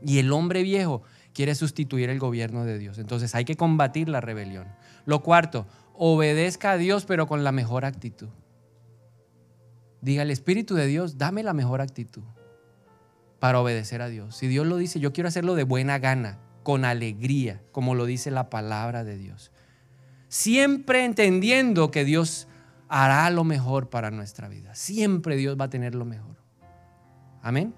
Y el hombre viejo quiere sustituir el gobierno de Dios. Entonces hay que combatir la rebelión. Lo cuarto, obedezca a Dios pero con la mejor actitud. Diga, el Espíritu de Dios, dame la mejor actitud para obedecer a Dios. Si Dios lo dice, yo quiero hacerlo de buena gana, con alegría, como lo dice la palabra de Dios. Siempre entendiendo que Dios hará lo mejor para nuestra vida. Siempre Dios va a tener lo mejor. Amén.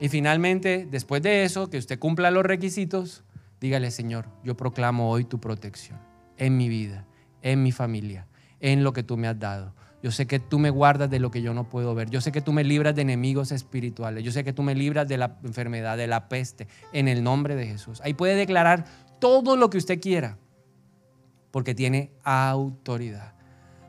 Y finalmente, después de eso, que usted cumpla los requisitos, dígale, Señor, yo proclamo hoy tu protección en mi vida, en mi familia, en lo que tú me has dado. Yo sé que tú me guardas de lo que yo no puedo ver. Yo sé que tú me libras de enemigos espirituales. Yo sé que tú me libras de la enfermedad, de la peste, en el nombre de Jesús. Ahí puede declarar todo lo que usted quiera, porque tiene autoridad.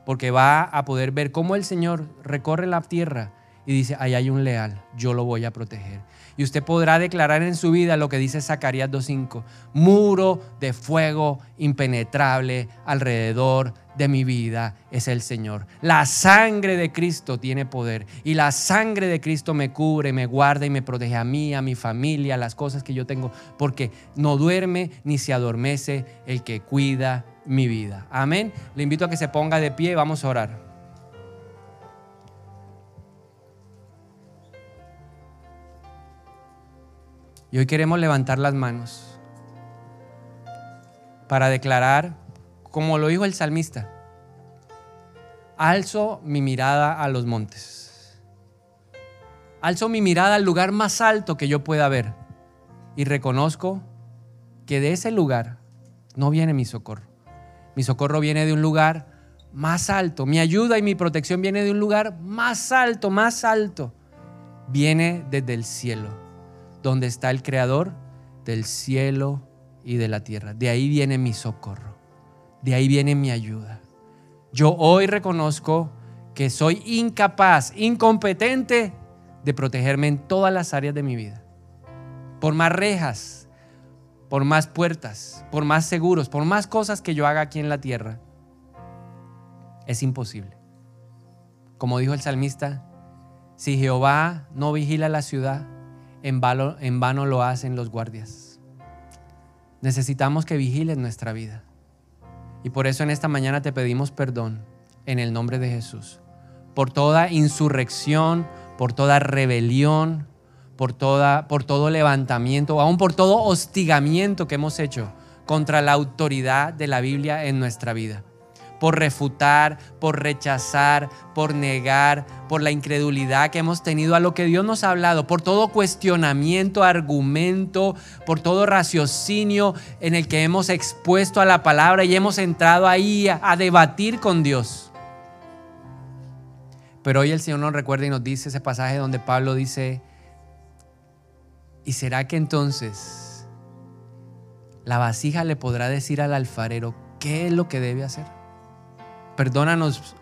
Porque va a poder ver cómo el Señor recorre la tierra y dice, ahí hay un leal, yo lo voy a proteger. Y usted podrá declarar en su vida lo que dice Zacarías 2.5, muro de fuego impenetrable alrededor de mi vida es el Señor. La sangre de Cristo tiene poder y la sangre de Cristo me cubre, me guarda y me protege a mí, a mi familia, a las cosas que yo tengo, porque no duerme ni se adormece el que cuida mi vida. Amén. Le invito a que se ponga de pie, vamos a orar. Y hoy queremos levantar las manos para declarar, como lo dijo el salmista, alzo mi mirada a los montes. Alzo mi mirada al lugar más alto que yo pueda ver y reconozco que de ese lugar no viene mi socorro. Mi socorro viene de un lugar más alto. Mi ayuda y mi protección viene de un lugar más alto, más alto. Viene desde el cielo donde está el creador del cielo y de la tierra. De ahí viene mi socorro. De ahí viene mi ayuda. Yo hoy reconozco que soy incapaz, incompetente de protegerme en todas las áreas de mi vida. Por más rejas, por más puertas, por más seguros, por más cosas que yo haga aquí en la tierra, es imposible. Como dijo el salmista, si Jehová no vigila la ciudad, en vano, lo hacen los guardias. Necesitamos que vigiles nuestra vida. Y por eso en esta mañana te pedimos perdón en el nombre de Jesús. Por toda insurrección, por toda rebelión, por, toda, por todo levantamiento, aún por todo hostigamiento que hemos hecho contra la autoridad de la Biblia en nuestra vida por refutar, por rechazar, por negar, por la incredulidad que hemos tenido a lo que Dios nos ha hablado, por todo cuestionamiento, argumento, por todo raciocinio en el que hemos expuesto a la palabra y hemos entrado ahí a, debatir con Dios. Pero hoy el Señor nos recuerda y nos dice ese pasaje donde Pablo dice, ¿y será que entonces la vasija le podrá decir al alfarero qué es lo que debe hacer? Perdónanos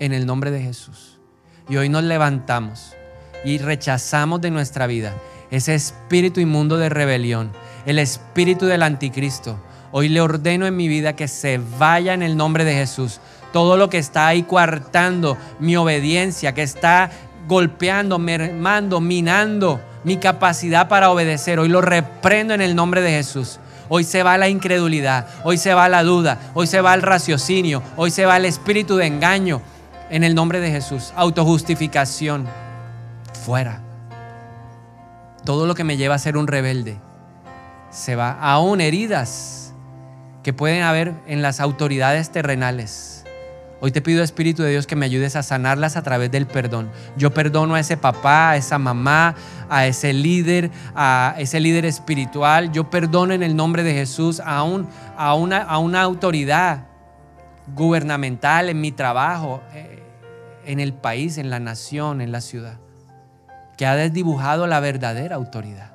en el nombre de Jesús. Y hoy nos levantamos y rechazamos de nuestra vida ese espíritu inmundo de rebelión, el espíritu del anticristo. Hoy le ordeno en mi vida que se vaya en el nombre de Jesús. Todo lo que está ahí coartando mi obediencia, que está golpeando, mermando, minando mi capacidad para obedecer. Hoy lo reprendo en el nombre de Jesús. Hoy se va la incredulidad, hoy se va la duda, hoy se va el raciocinio, hoy se va el espíritu de engaño. En el nombre de Jesús, autojustificación, fuera. Todo lo que me lleva a ser un rebelde se va. Aún heridas que pueden haber en las autoridades terrenales Hoy te pido, Espíritu de Dios, que me ayudes a sanarlas a través del perdón. Yo perdono a ese papá, a esa mamá, a ese líder, a ese líder espiritual. Yo perdono en el nombre de Jesús a, a, una, a una autoridad gubernamental en mi trabajo, eh, en el país, en la nación, en la ciudad, que ha desdibujado la verdadera autoridad.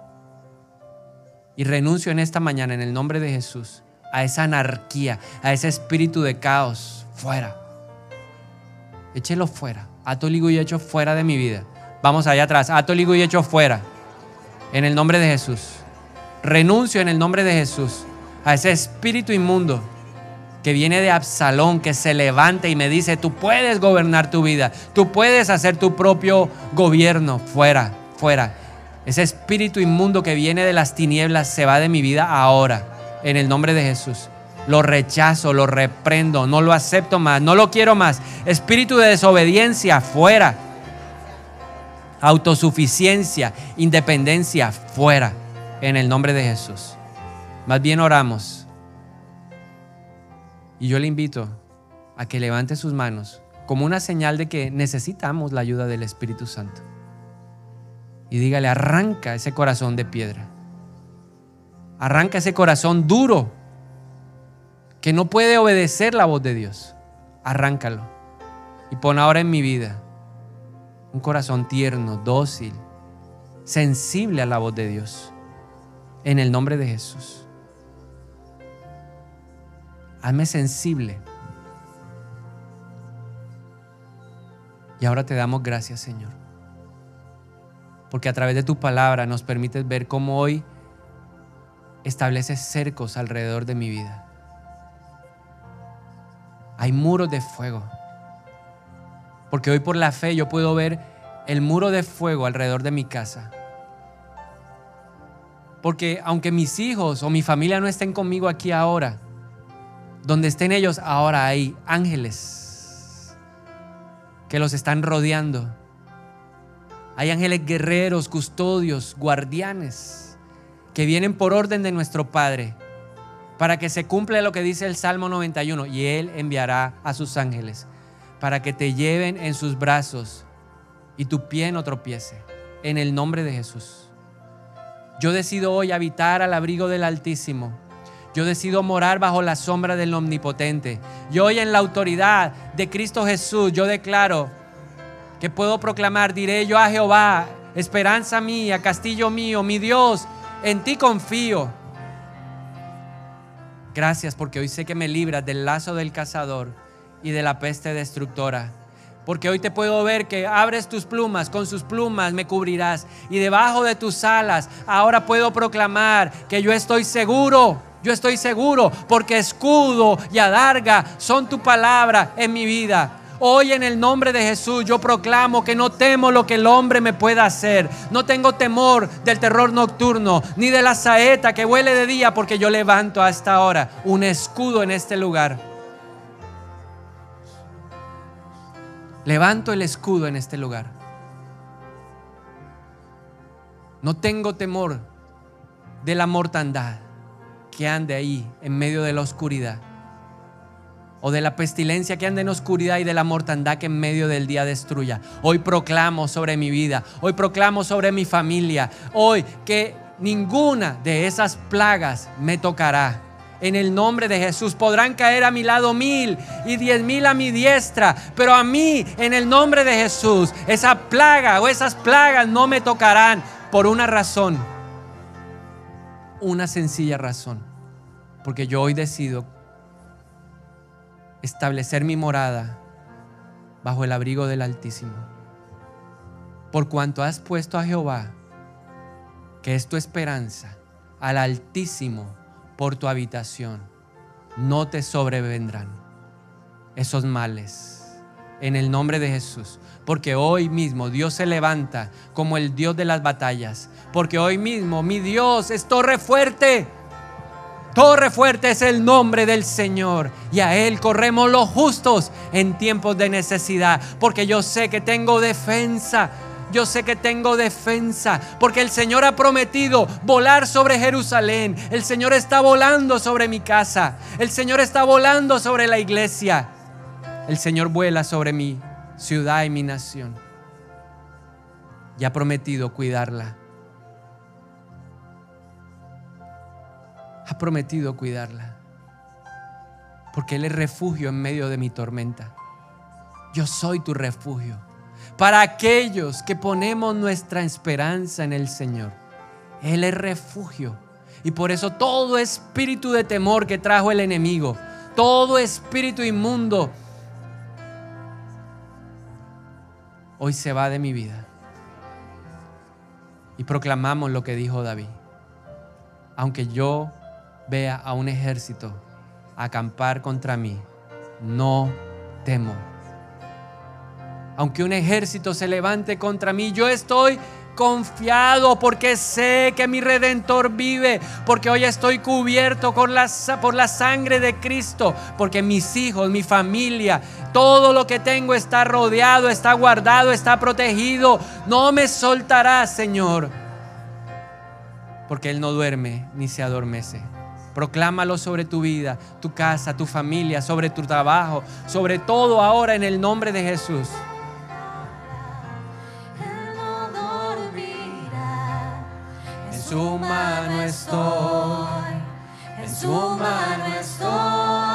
Y renuncio en esta mañana, en el nombre de Jesús, a esa anarquía, a ese espíritu de caos. Fuera échelo fuera. Ato, ligo y hecho fuera de mi vida. Vamos allá atrás. Ato, ligo y hecho fuera. En el nombre de Jesús. Renuncio en el nombre de Jesús a ese espíritu inmundo que viene de Absalón, que se levanta y me dice, tú puedes gobernar tu vida, tú puedes hacer tu propio gobierno. Fuera, fuera. Ese espíritu inmundo que viene de las tinieblas se va de mi vida ahora, en el nombre de Jesús. Lo rechazo, lo reprendo, no lo acepto más, no lo quiero más. Espíritu de desobediencia, fuera, autosuficiencia, independencia, fuera, en el nombre de Jesús. Más bien oramos. Y yo le invito a que levante sus manos como una señal de que necesitamos la ayuda del Espíritu Santo. Y dígale, arranca ese corazón de piedra. Arranca ese corazón duro que no puede obedecer la voz de Dios. Arráncalo. Y pon ahora en mi vida un corazón tierno, dócil, sensible a la voz de Dios. En el nombre de Jesús. Hazme sensible Y ahora te damos gracias, Señor. Porque a través de tu palabra nos permites ver cómo hoy estableces cercos alrededor de mi vida. Hay muros de fuego. Porque hoy por la fe yo puedo ver el muro de fuego alrededor de mi casa. Porque aunque mis hijos o mi familia no estén conmigo aquí ahora, donde estén ellos ahora hay ángeles que los están rodeando. Hay ángeles guerreros, custodios, guardianes, que vienen por orden de nuestro Padre, para que se cumpla lo que dice el Salmo 91, y Él enviará a sus ángeles, para que te lleven en sus brazos y tu pie no tropiece, en el nombre de Jesús. Yo decido hoy habitar al abrigo del Altísimo yo decido morar bajo la sombra del Omnipotente. Y hoy en la autoridad de Cristo Jesús, yo declaro que puedo proclamar, diré yo a Jehová, esperanza mía, castillo mío, mi Dios, en ti confío. Gracias porque hoy sé que me libras del lazo del cazador y de la peste destructora. Porque hoy te puedo ver que abres tus plumas, con sus plumas me cubrirás. Y debajo de tus alas ahora puedo proclamar que yo estoy seguro yo estoy seguro porque escudo y adarga son tu palabra en mi vida. Hoy en el nombre de Jesús yo proclamo que no temo lo que el hombre me pueda hacer. No tengo temor del terror nocturno, ni de la saeta que huele de día, porque yo levanto a esta hora un escudo en este lugar. Levanto el escudo en este lugar. No tengo temor de la mortandad que ande ahí en medio de la oscuridad. O de la pestilencia que ande en oscuridad y de la mortandad que en medio del día destruya. Hoy proclamo sobre mi vida. Hoy proclamo sobre mi familia. Hoy que ninguna de esas plagas me tocará. En el nombre de Jesús podrán caer a mi lado mil y diez mil a mi diestra, pero a mí, en el nombre de Jesús, esa plaga o esas plagas no me tocarán por una razón una sencilla razón, porque yo hoy decido establecer mi morada bajo el abrigo del Altísimo. Por cuanto has puesto a Jehová, que es tu esperanza, al Altísimo por tu habitación, no te sobrevendrán esos males. En el nombre de Jesús. Porque hoy mismo Dios se levanta como el Dios de las batallas porque hoy mismo mi Dios es torre fuerte. Torre fuerte es el nombre del Señor y a Él corremos los justos en tiempos de necesidad, porque yo sé que tengo defensa. Yo sé que tengo defensa, porque el Señor ha prometido volar sobre Jerusalén. El Señor está volando sobre mi casa. El Señor está volando sobre la iglesia. El Señor vuela sobre mi ciudad y mi nación. Y ha prometido cuidarla. Ha prometido cuidarla. Porque Él es refugio en medio de mi tormenta. Yo soy tu refugio. Para aquellos que ponemos nuestra esperanza en el Señor. Él es refugio. Y por eso todo espíritu de temor que trajo el enemigo, todo espíritu inmundo, hoy se va de mi vida. Y proclamamos lo que dijo David. Aunque yo vea a un ejército acampar contra mí, no temo. Aunque un ejército se levante contra mí, yo estoy confiado porque sé que mi redentor vive, porque hoy estoy cubierto la, por la sangre de Cristo, porque mis hijos, mi familia, todo lo que tengo está rodeado, está guardado, está protegido. No me soltarás, Señor, porque Él no duerme ni se adormece. Proclámalo sobre tu vida, tu casa, tu familia, sobre tu trabajo, sobre todo ahora en el nombre de Jesús. En su mano estoy, en su mano estoy.